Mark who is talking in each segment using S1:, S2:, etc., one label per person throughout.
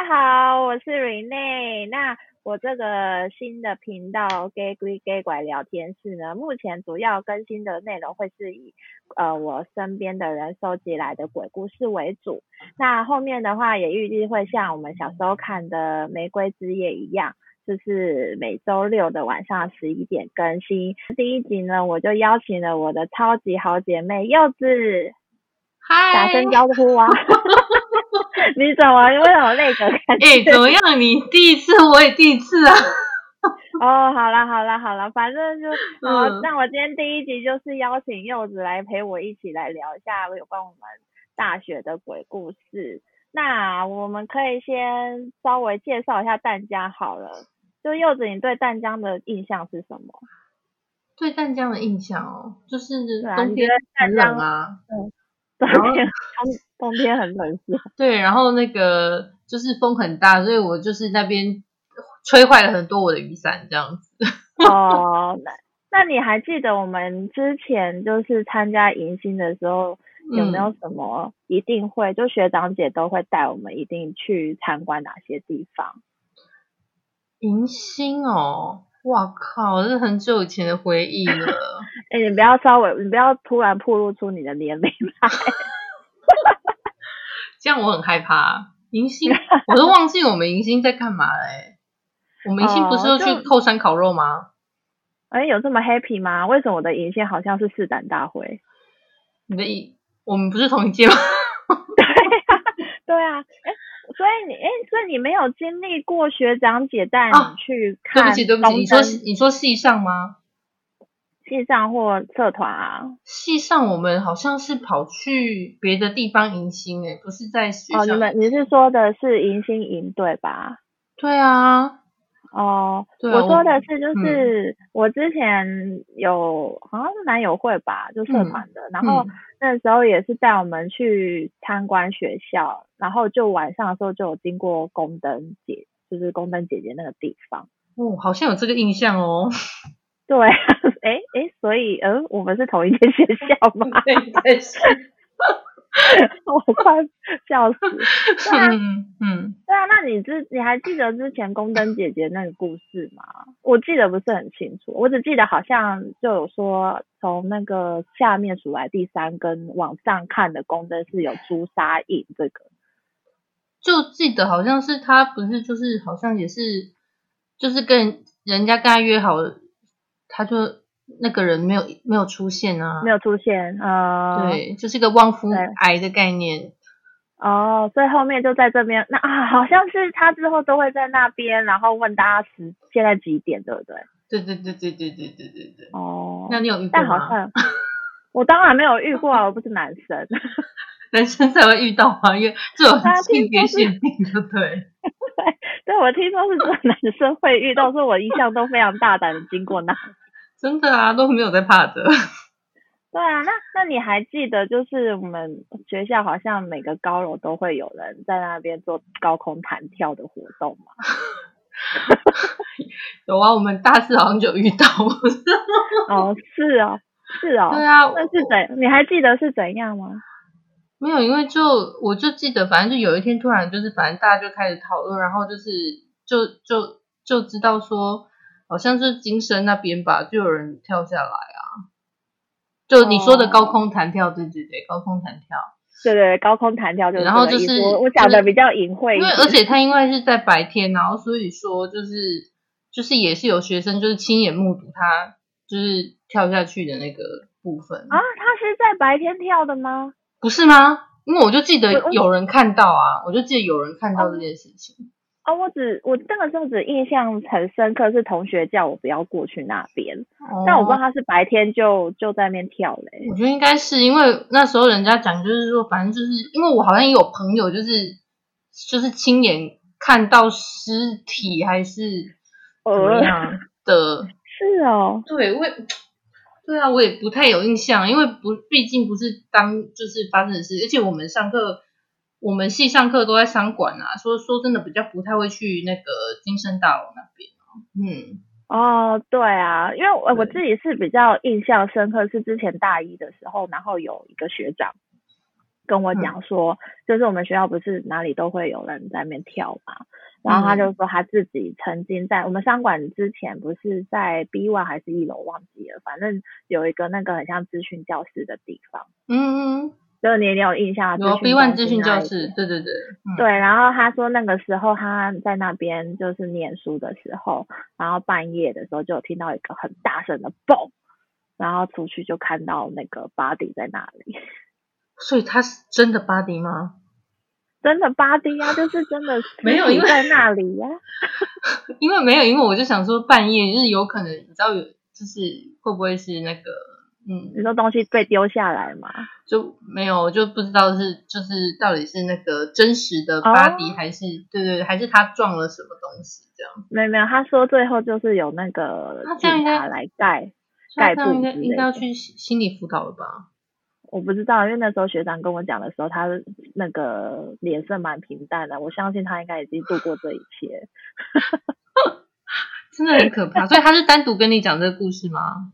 S1: 大家好，我是 Rene。那我这个新的频道 Gay 鬼 Gay 拐聊天室呢，目前主要更新的内容会是以呃我身边的人收集来的鬼故事为主。那后面的话也预计会像我们小时候看的《玫瑰之夜》一样，就是每周六的晚上十一点更新。第一集呢，我就邀请了我的超级好姐妹柚子，
S2: 嗨，
S1: 打声招呼啊。你怎么？为什么那个？哎、
S2: 欸，怎么样？你第一次，我也第一次啊。
S1: 哦，好了好了好了，反正就，呃、嗯，那我今天第一集就是邀请柚子来陪我一起来聊一下有关我们大学的鬼故事。那我们可以先稍微介绍一下淡江好了。就柚子，你对淡江的印象是什么？
S2: 对淡江的印象哦，就是冬天很冷啊。嗯
S1: 冬天冬冬天很冷是吧？
S2: 对，然后那个就是风很大，所以我就是那边吹坏了很多我的雨伞这样子。
S1: 哦，那那你还记得我们之前就是参加迎新的时候，有没有什么一定会、嗯、就学长姐都会带我们一定去参观哪些地方？
S2: 迎新哦，哇靠，这是很久以前的回忆了。
S1: 哎、欸，你不要稍微，你不要突然暴露出你的年龄来，
S2: 这样我很害怕。迎新，我都忘记我们迎新在干嘛嘞。我们迎新不是要去后山烤肉吗？
S1: 哎、呃，有这么 happy 吗？为什么我的迎新好像是试胆大会？
S2: 你的迎，我们不是同一届吗？
S1: 对啊，对啊。哎，所以你，哎，所以你没有经历过学长姐带你去看、啊？对不起，对不起，
S2: 你说你说系上吗？
S1: 系上或社团啊？
S2: 系上我们好像是跑去别的地方迎新诶，不是在学校。
S1: 哦，你们你是说的是迎新营对吧？
S2: 对啊。
S1: 哦，对我说的是就是我之前有、嗯、好像是男友会吧，就社团的、嗯，然后那时候也是带我们去参观学校，然后就晚上的时候就有经过宫灯姐，就是宫灯姐姐那个地方。
S2: 哦，好像有这个印象哦。
S1: 对，哎哎，所以，嗯，我们是同一间学校吗？
S2: 对对是，
S1: 我快笑死。对啊，
S2: 嗯嗯，
S1: 对啊，那你之你还记得之前宫灯姐姐那个故事吗？我记得不是很清楚，我只记得好像就有说，从那个下面数来第三根往上看的宫灯是有朱砂印，这个
S2: 就记得好像是他不是就是好像也是就是跟人家跟他约好了。他就那个人没有没有出现啊，
S1: 没有出现啊、呃，对，
S2: 就是一个旺夫癌的概念。
S1: 哦，所以后面就在这边，那啊，好像是他之后都会在那边，然后问大家时现在几点，对不对？
S2: 对对对对对对对对对。
S1: 哦，
S2: 那你有遇过吗？
S1: 但好像 我当然没有遇过啊，我不是男生，
S2: 男生才会遇到啊，因为这种性别限定的，对。对
S1: 对，我听说是只有男生会遇到，所以我一向都非常大胆的经过那。
S2: 真的啊，都没有在怕的。
S1: 对啊，那那你还记得，就是我们学校好像每个高楼都会有人在那边做高空弹跳的活动吗？
S2: 有啊，我们大四好像就遇到。
S1: 哦，是啊，是啊。
S2: 对啊，
S1: 那是怎？你还记得是怎样吗？
S2: 没有，因为就我就记得，反正就有一天突然就是，反正大家就开始讨论，然后就是就就就知道说。好像是金声那边吧，就有人跳下来啊！就你说的高空弹跳，对对对，高空弹跳，
S1: 对对，高空弹跳就是。
S2: 然后就是
S1: 我讲的比较隐晦，
S2: 因为而且他因为是在白天，然后所以说就是就是也是有学生就是亲眼目睹他就是跳下去的那个部分
S1: 啊。他是在白天跳的吗？
S2: 不是吗？因为我就记得有人看到啊，我就记得有人看到这件事情。
S1: 哦，我只我那个时候只印象很深刻，是同学叫我不要过去那边，哦、但我不知道他是白天就就在那边跳嘞。
S2: 我觉得应该是因为那时候人家讲，就是说，反正就是因为我好像也有朋友，就是就是亲眼看到尸体还是怎么样的。呃、
S1: 是哦，
S2: 对，我也对啊，我也不太有印象，因为不毕竟不是当就是发生的事，而且我们上课。我们系上课都在商管啊，说说真的比较不太会去那个金生大楼那边。嗯，
S1: 哦，对啊，因为我我自己是比较印象深刻，是之前大一的时候，然后有一个学长跟我讲说，嗯、就是我们学校不是哪里都会有人在那边跳嘛，然后他就说他自己曾经在我们商管之前不是在 B one 还是一楼忘记了，反正有一个那个很像资讯教室的地方。嗯嗯。就是你也有印象，
S2: 有 B one 资讯教室，对对对，
S1: 嗯、对。然后他说那个时候他在那边就是念书的时候，然后半夜的时候就有听到一个很大声的嘣，然后出去就看到那个 body 在那里。
S2: 所以他是真的 body 吗？
S1: 真的 body 啊，就是真的 没有因为在那里呀、
S2: 啊。因为没有，因为我就想说半夜就是有可能，你知道有就是会不会是那个。嗯，
S1: 你说东西被丢下来嘛？
S2: 就没有，就不知道是就是到底是那个真实的 body、哦、还是对对对，还是他撞了什么东西这样？
S1: 没有没有，他说最后就是有那个警察来盖盖布，应该
S2: 应该要去心理辅导了吧？
S1: 我不知道，因为那时候学长跟我讲的时候，他那个脸色蛮平淡的，我相信他应该已经度过这一切。
S2: 真的很可怕，所以他是单独跟你讲这个故事吗？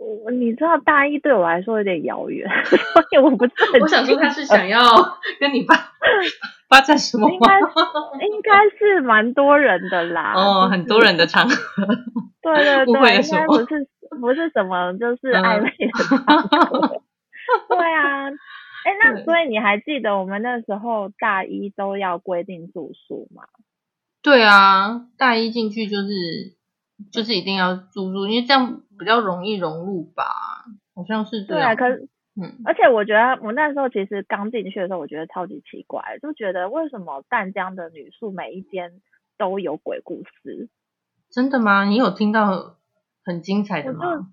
S1: 我你知道大一对我来说有点遥远，所以我不是很。
S2: 我想说他是想要 跟你发 发展什么吗？应该
S1: 应该是蛮多人的啦。
S2: 哦，很多人的场合。
S1: 对对对，应该不是不是什么就是暧昧的场合。嗯、对啊，哎，那所以你还记得我们那时候大一都要规定住宿吗？
S2: 对啊，大一进去就是。就是一定要住宿，因为这样比较容易融入吧，好像是这样。
S1: 对啊，可是，嗯，而且我觉得我那时候其实刚进去的时候，我觉得超级奇怪，就觉得为什么淡江的女宿每一间都有鬼故事？
S2: 真的吗？你有听到很精彩的吗？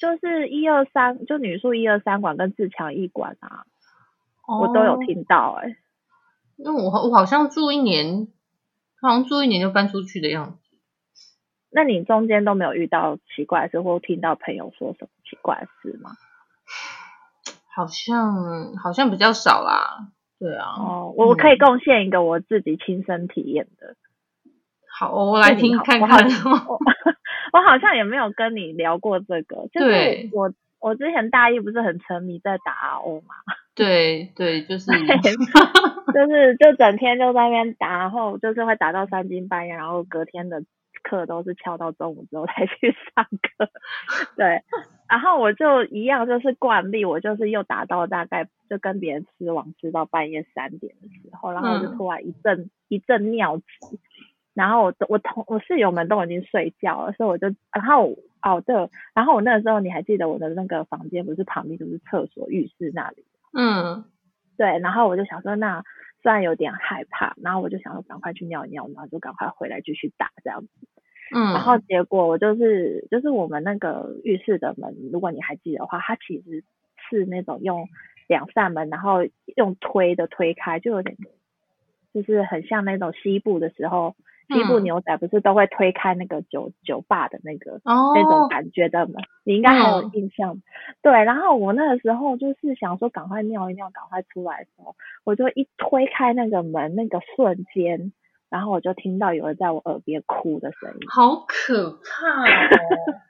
S1: 就，就是一二三，就女宿一二三馆跟自强一馆啊，哦、我都有听到哎、欸。
S2: 因为我我好像住一年，好像住一年就搬出去的样子。
S1: 那你中间都没有遇到奇怪的事，或听到朋友说什么奇怪的事吗？
S2: 好像好像比较少啦。对啊。哦，
S1: 我我可以贡献一个我自己亲身体验的。
S2: 好，我来听看看。
S1: 我，我好像也没有跟你聊过这个。就是我我之前大一不是很沉迷在打 RO 嘛？
S2: 对对，就是
S1: 就是就整天就在那边打，然后就是会打到三更半夜，然后隔天的。课都是翘到中午之后才去上课，对，然后我就一样，就是惯例，我就是又打到大概就跟别人吃网吃到半夜三点的时候，然后我就突然一阵、嗯、一阵尿急，然后我我同我室友们都已经睡觉了，所以我就然后哦对，然后我那个时候你还记得我的那个房间不是旁边就是厕所浴室那里，嗯，对，然后我就想说那虽然有点害怕，然后我就想说赶快去尿一尿，然后就赶快回来继续打这样子。嗯，然后结果我就是就是我们那个浴室的门，如果你还记得的话，它其实是那种用两扇门，然后用推的推开，就有点就是很像那种西部的时候，西部牛仔不是都会推开那个酒酒吧的那个、哦、那种感觉的门，你应该还有印象。嗯、对，然后我那个时候就是想说赶快尿一尿，赶快出来的时候，我就一推开那个门，那个瞬间。然后我就听到有人在我耳边哭的声音，
S2: 好可怕哦！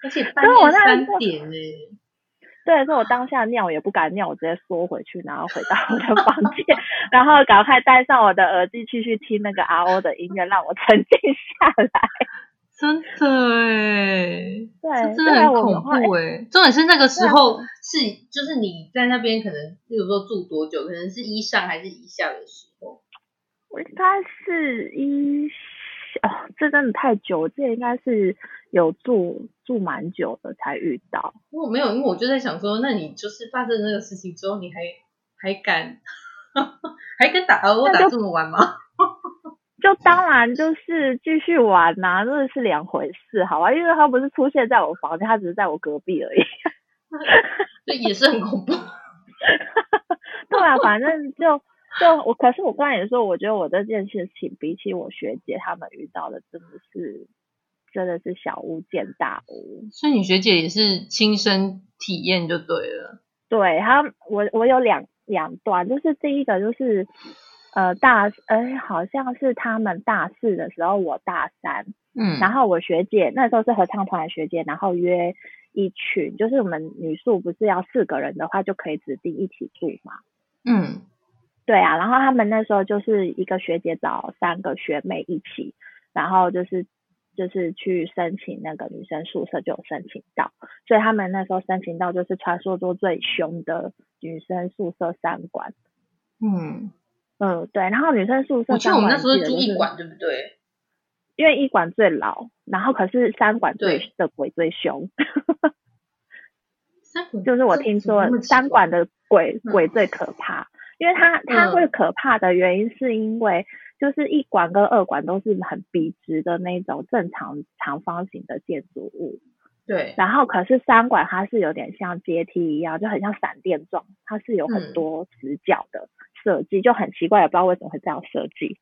S2: 而且半 夜三点呢。
S1: 对，所以我当下尿也不敢尿，我直接缩回去，然后回到我的房间，然后赶快戴上我的耳机，继续听那个 RO 的音乐，让我沉浸下来。
S2: 真的哎，对，真的很恐怖哎。重点是那个时候是，就是你在那边可能，比如说住多久，可能是一上还是一下的时候。
S1: 应该是一哦，这真的太久，这应该是有住住蛮久的才遇到。
S2: 我没有，因为我就在想说，那你就是发生那个事情之后，你还还敢 还敢打 RO 打这么晚吗？
S1: 就当然就是继续玩呐、啊，这是两回事，好吧？因为他不是出现在我房间，他只是在我隔壁而已。
S2: 这也是很恐怖。
S1: 对啊，反正就。就我，可是我刚才也说，我觉得我这件事情比起我学姐他们遇到的，真的是真的是小巫见大巫。
S2: 所以你学姐也是亲身体验就对了。
S1: 对，他我我有两两段，就是第一个就是呃大呃好像是他们大四的时候，我大三，嗯，然后我学姐那时候是合唱团的学姐，然后约一群，就是我们女宿不是要四个人的话就可以指定一起住嘛。
S2: 嗯，
S1: 对啊，然后他们那时候就是一个学姐找三个学妹一起，然后就是就是去申请那个女生宿舍就有申请到，所以他们那时候申请到就是传说中最凶的女生宿舍三馆。
S2: 嗯
S1: 嗯，对，然后女生宿舍，
S2: 我记得我们那时候住一馆，对不对？
S1: 因为一馆最老，然后可是三馆最的鬼最凶。就是我听说三馆的鬼鬼最可怕，因为它它会可怕的原因是因为就是一馆跟二馆都是很笔直的那种正常长方形的建筑物，
S2: 对。
S1: 然后可是三馆它是有点像阶梯一样，就很像闪电状，它是有很多直角的设计，就很奇怪，也不知道为什么会这样设计。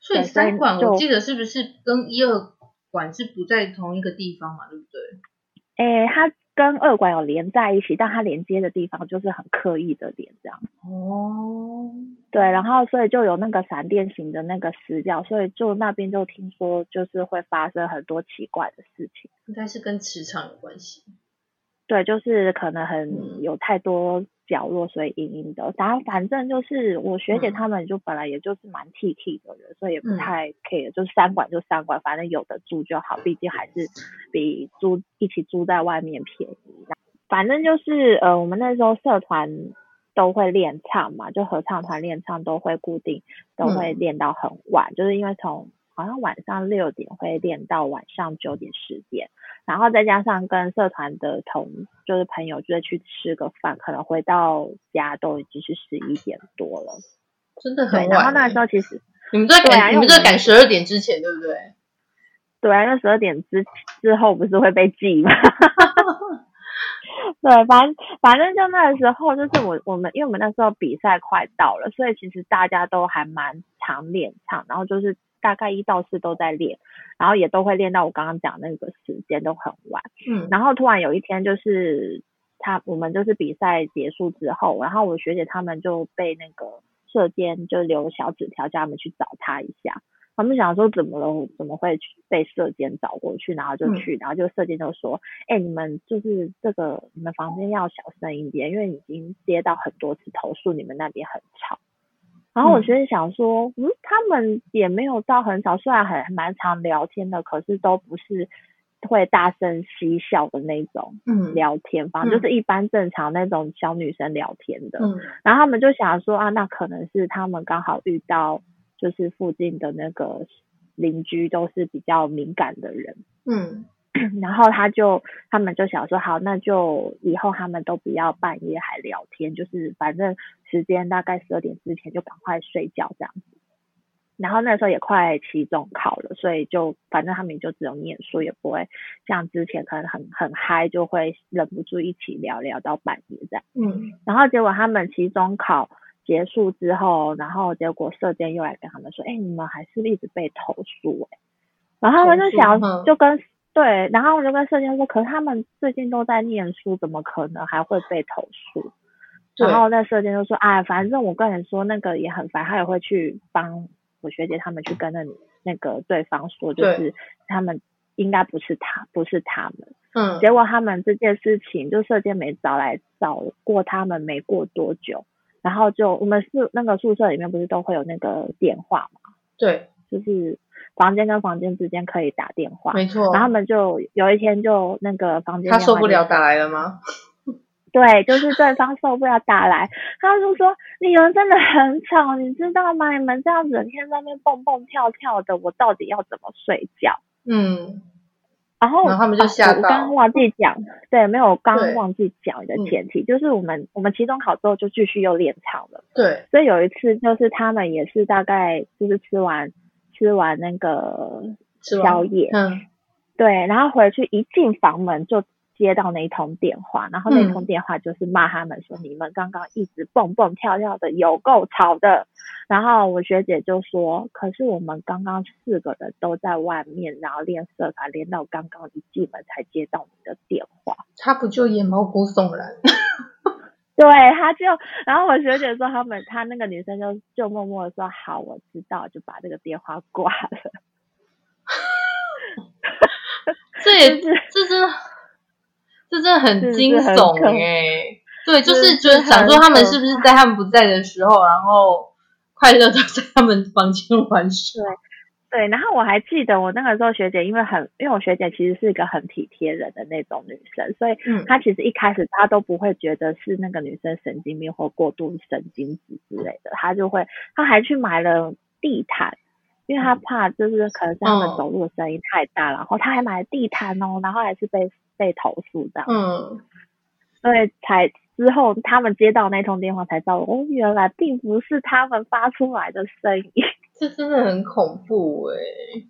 S2: 所以三馆我记得是不是跟一二馆是不在同一个地方嘛？对不对？
S1: 诶，它。跟二馆有连在一起，但它连接的地方就是很刻意的连这样。
S2: 哦，
S1: 对，然后所以就有那个闪电型的那个死角，所以就那边就听说就是会发生很多奇怪的事情。
S2: 应该是跟磁场有关系。
S1: 对，就是可能很有太多。角落，所以阴阴的。然后反正就是我学姐他们就本来也就是蛮 T T 的人，嗯、所以也不太 care，就是三馆就三馆，反正有的住就好，毕竟还是比租一起租在外面便宜。反正就是呃，我们那时候社团都会练唱嘛，就合唱团练唱都会固定，都会练到很晚，嗯、就是因为从。好像晚上六点会练到晚上九点十点，然后再加上跟社团的同就是朋友，就是去吃个饭，可能回到家都已经是十一点多了，
S2: 真的很晚。
S1: 然后那时候其实
S2: 你们在赶，啊、你们在赶十二点之前，对不对？
S1: 对啊，那十二点之之后不是会被记吗？对，反正反正就那个时候，就是我我们因为我们那时候比赛快到了，所以其实大家都还蛮常练唱，然后就是。大概一到四都在练，然后也都会练到我刚刚讲那个时间都很晚。嗯，然后突然有一天就是他我们就是比赛结束之后，然后我学姐他们就被那个社监就留小纸条叫他们去找他一下。他们想说怎么了？怎么会被射监找过去？然后就去，然后就射监就说：“哎、你们就是这个你们房间要小声一点，因为已经接到很多次投诉，你们那边很吵。”然后我学姐想说，嗯，他们也没有到很少，虽然很蛮常聊天的，可是都不是会大声嬉笑的那种，嗯，聊天，反正就是一般正常那种小女生聊天的。嗯，然后他们就想说啊，那可能是他们刚好遇到，就是附近的那个邻居都是比较敏感的人，嗯。然后他就，他们就想说，好，那就以后他们都不要半夜还聊天，就是反正时间大概十二点之前就赶快睡觉这样子。然后那时候也快期中考了，所以就反正他们也就只有念书，也不会像之前可能很很嗨，就会忍不住一起聊聊到半夜这样。嗯。然后结果他们期中考结束之后，然后结果社监又来跟他们说，哎，你们还是一直被投诉哎。然后他们就想，就跟。对，然后我就跟社监说，可是他们最近都在念书，怎么可能还会被投诉？然后那社监就说，哎，反正我跟你说，那个也很烦，他也会去帮我学姐他们去跟那那个对方说，就是他们应该不是他，不是他们。嗯。结果他们这件事情，就社监没找来找过他们，没过多久，然后就我们是那个宿舍里面不是都会有那个电话嘛？
S2: 对，
S1: 就是。房间跟房间之间可以打电话，
S2: 没错。
S1: 然后他们就有一天就那个房间，
S2: 他受不了打来了吗？
S1: 对，就是对方受不了打来，他就说你们真的很吵，你知道吗？你们这样整天在那边蹦蹦跳跳的，我到底要怎么睡觉？嗯。然
S2: 后，他们就吓到。
S1: 啊、我刚刚忘记讲，对，没有，我刚刚忘记讲的前提，嗯、就是我们我们期中考之后就继续又练唱了。
S2: 对。
S1: 所以有一次就是他们也是大概就是吃完。吃完那个宵夜，嗯，对，然后回去一进房门就接到那一通电话，然后那通电话就是骂他们说，嗯、你们刚刚一直蹦蹦跳跳的，有够吵的。然后我学姐就说，可是我们刚刚四个人都在外面，然后练社团练到刚刚一进门才接到你的电话，
S2: 他不就眼毛骨悚然？
S1: 对，他就，然后我学姐说他们，他那个女生就就默默的说好，我知道，就把这个电话挂了。
S2: 这也是，这真的，这真的很惊悚哎！对，就是就是想说他们是不是在他们不在的时候，然后快乐的在他们房间玩水。
S1: 对。然后我还记得我那个时候学姐，因为很，因为我学姐其实是一个很体贴人的那种女生，所以她其实一开始她都不会觉得是那个女生神经病或过度神经质之类的，她就会，她还去买了地毯，因为她怕就是可能是他们走路的声音太大，嗯、然后她还买了地毯哦，然后还是被被投诉这样，嗯，所以才之后他们接到那通电话才知道，哦，原来并不是他们发出来的声音。
S2: 这真的很恐怖哎、欸，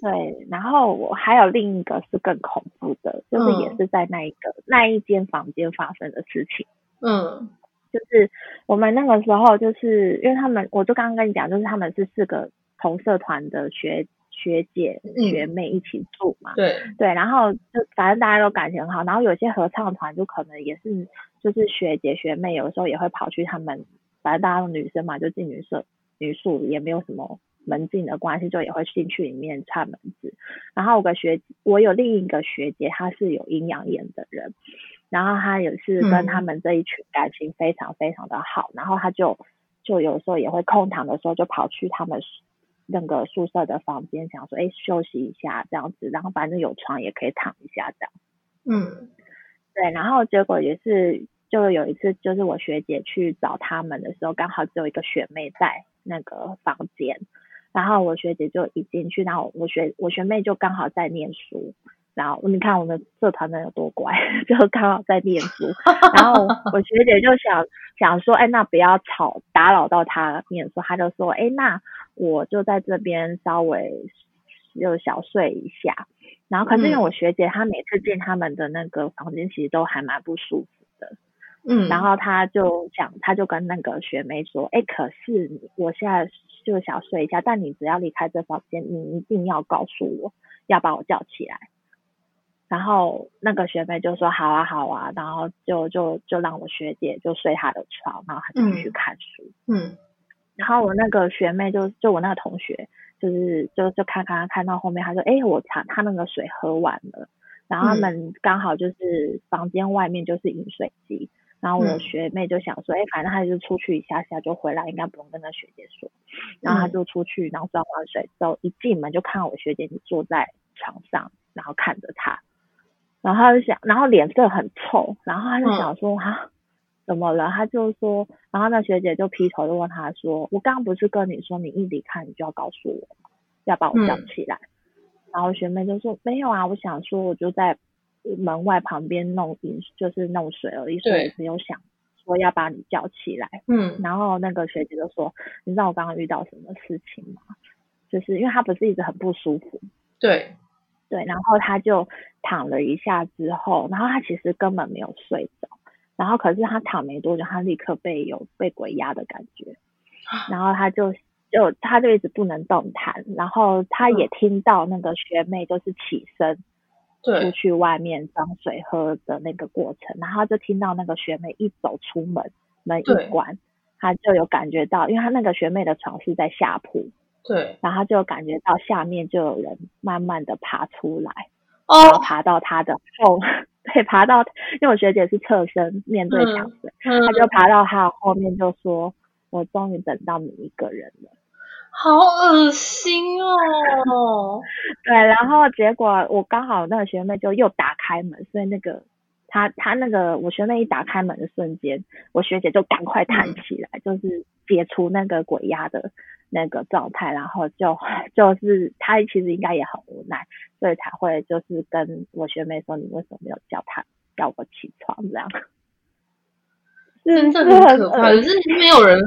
S1: 对，然后我还有另一个是更恐怖的，就是也是在那一个、嗯、那一间房间发生的事情。嗯，就是我们那个时候，就是因为他们，我就刚刚跟你讲，就是他们是四个同社团的学学姐学妹一起住嘛。嗯、对对，然后就反正大家都感情很好，然后有些合唱团就可能也是就是学姐学妹，有时候也会跑去他们，反正大家都女生嘛，就进女社。女宿也没有什么门禁的关系，就也会进去里面串门子。然后我个学，我有另一个学姐，她是有阴阳眼的人，然后她也是跟他们这一群感情非常非常的好。嗯、然后她就就有时候也会空堂的时候，就跑去他们那个宿舍的房间，想说，哎，休息一下这样子。然后反正有床也可以躺一下这样。嗯，对。然后结果也是，就有一次，就是我学姐去找他们的时候，刚好只有一个学妹在。那个房间，然后我学姐就一进去，然后我学我学妹就刚好在念书，然后你看我们社团的有多乖，就刚好在念书，然后 我学姐就想想说，哎，那不要吵，打扰到她念书，她就说，哎，那我就在这边稍微就小睡一下，然后可是因为我学姐她每次进他们的那个房间，其实都还蛮不舒服的。嗯，然后他就讲，他就跟那个学妹说，哎，可是我现在就想睡一下，但你只要离开这房间，你一定要告诉我，要把我叫起来。然后那个学妹就说，好啊，好啊，然后就就就让我学姐就睡她的床，然后她就去看书。嗯，嗯，然后我那个学妹就就我那个同学，就是就就看看看到后面，她说，哎，我查他那个水喝完了，然后他们刚好就是房间外面就是饮水机。然后我学妹就想说，哎、嗯，反正她就出去一下下就回来，应该不用跟她学姐说。然后她就出去，然后装完水之后一进门就看到我学姐就坐在床上，然后看着她，然后她就想，然后脸色很臭，然后她就想说，哈、嗯，怎么了？她就说，然后那学姐就劈头就问她说，我刚刚不是跟你说，你一离开你就要告诉我，要把我叫起来。嗯、然后学妹就说，没有啊，我想说我就在。门外旁边弄饮，就是弄水而已，所以没有想说要把你叫起来。嗯，然后那个学姐就说：“你知道我刚刚遇到什么事情吗？就是因为他不是一直很不舒服。”对，对，然后他就躺了一下之后，然后他其实根本没有睡着，然后可是他躺没多久，他立刻被有被鬼压的感觉，然后他就就他就一直不能动弹，然后他也听到那个学妹就是起身。出去外面装水喝的那个过程，然后就听到那个学妹一走出门，门一关，他就有感觉到，因为他那个学妹的床是在下铺，对，然后就感觉到下面就有人慢慢的爬出来，哦，然后爬到他的后，对，爬到，因为我学姐是侧身面对墙的，嗯，他就爬到他后面就说，我终于等到你一个人了。
S2: 好恶心哦！
S1: 对，然后结果我刚好那个学妹就又打开门，所以那个她她那个我学妹一打开门的瞬间，我学姐就赶快弹起来，嗯、就是解除那个鬼压的那个状态，然后就就是她其实应该也很无奈，所以才会就是跟我学妹说，你为什么没有叫她叫我起床这样？
S2: 真的很 可怕，可是没有人。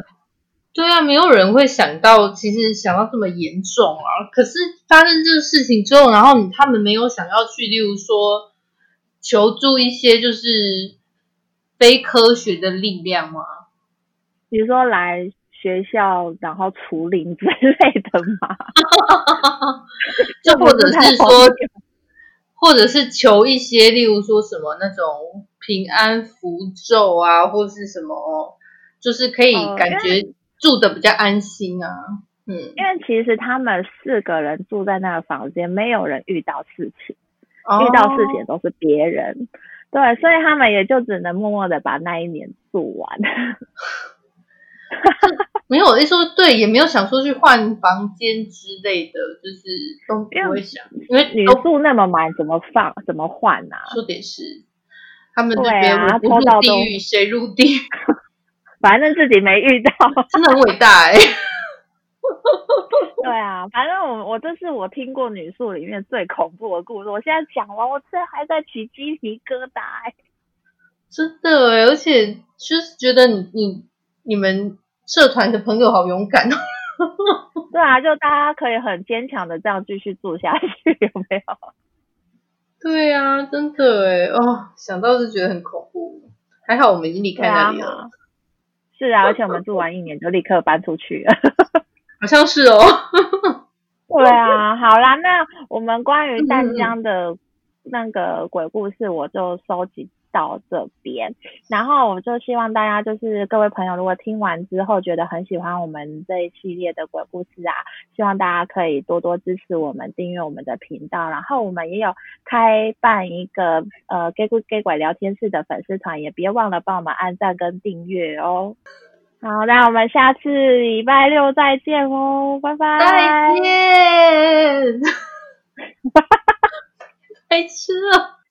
S2: 对啊，没有人会想到，其实想到这么严重啊。可是发生这个事情之后，然后他们没有想要去，例如说求助一些就是非科学的力量吗？
S1: 比如说来学校然后除灵之类的吗？
S2: 就或者是说，或者是求一些，例如说什么那种平安符咒啊，或是什么，就是可以感觉。哦住的比较安心啊，嗯，
S1: 因为其实他们四个人住在那个房间，没有人遇到事情，哦、遇到事情都是别人，对，所以他们也就只能默默的把那一年住完。
S2: 没有，我一说对，也没有想说去换房间之类的，就是都不会想，因为
S1: 你住那么满，怎么放，怎么换啊？
S2: 说点是，他们这边不入地狱谁入地狱？
S1: 反正自己没遇到，
S2: 真的很伟大哎。
S1: 对啊，反正我我这是我听过女宿里面最恐怖的故事。我现在讲完，我这还在起鸡皮疙瘩哎，
S2: 真的哎，而且就是觉得你你你们社团的朋友好勇敢哦。
S1: 对啊，就大家可以很坚强的这样继续住下去，有没有？
S2: 对啊，真的哎哦，想到是觉得很恐怖。还好我们已经离开那里了。啊
S1: 是啊，而且我们住完一年就立刻搬出去了。
S2: 好像是哦，
S1: 对啊，好啦，那我们关于淡江的那个鬼故事，我就收集到这边。然后我就希望大家，就是各位朋友，如果听完之后觉得很喜欢我们这一系列的鬼故事啊，希望大家可以多多支持我们，订阅我们的频道。然后我们也有开办一个呃 “gay 鬼 gay 拐聊天室”的粉丝团，也别忘了帮我们按赞跟订阅哦。好，那我们下次礼拜六再见哦，拜拜。
S2: 再见。哈哈哈哈哈，白痴了。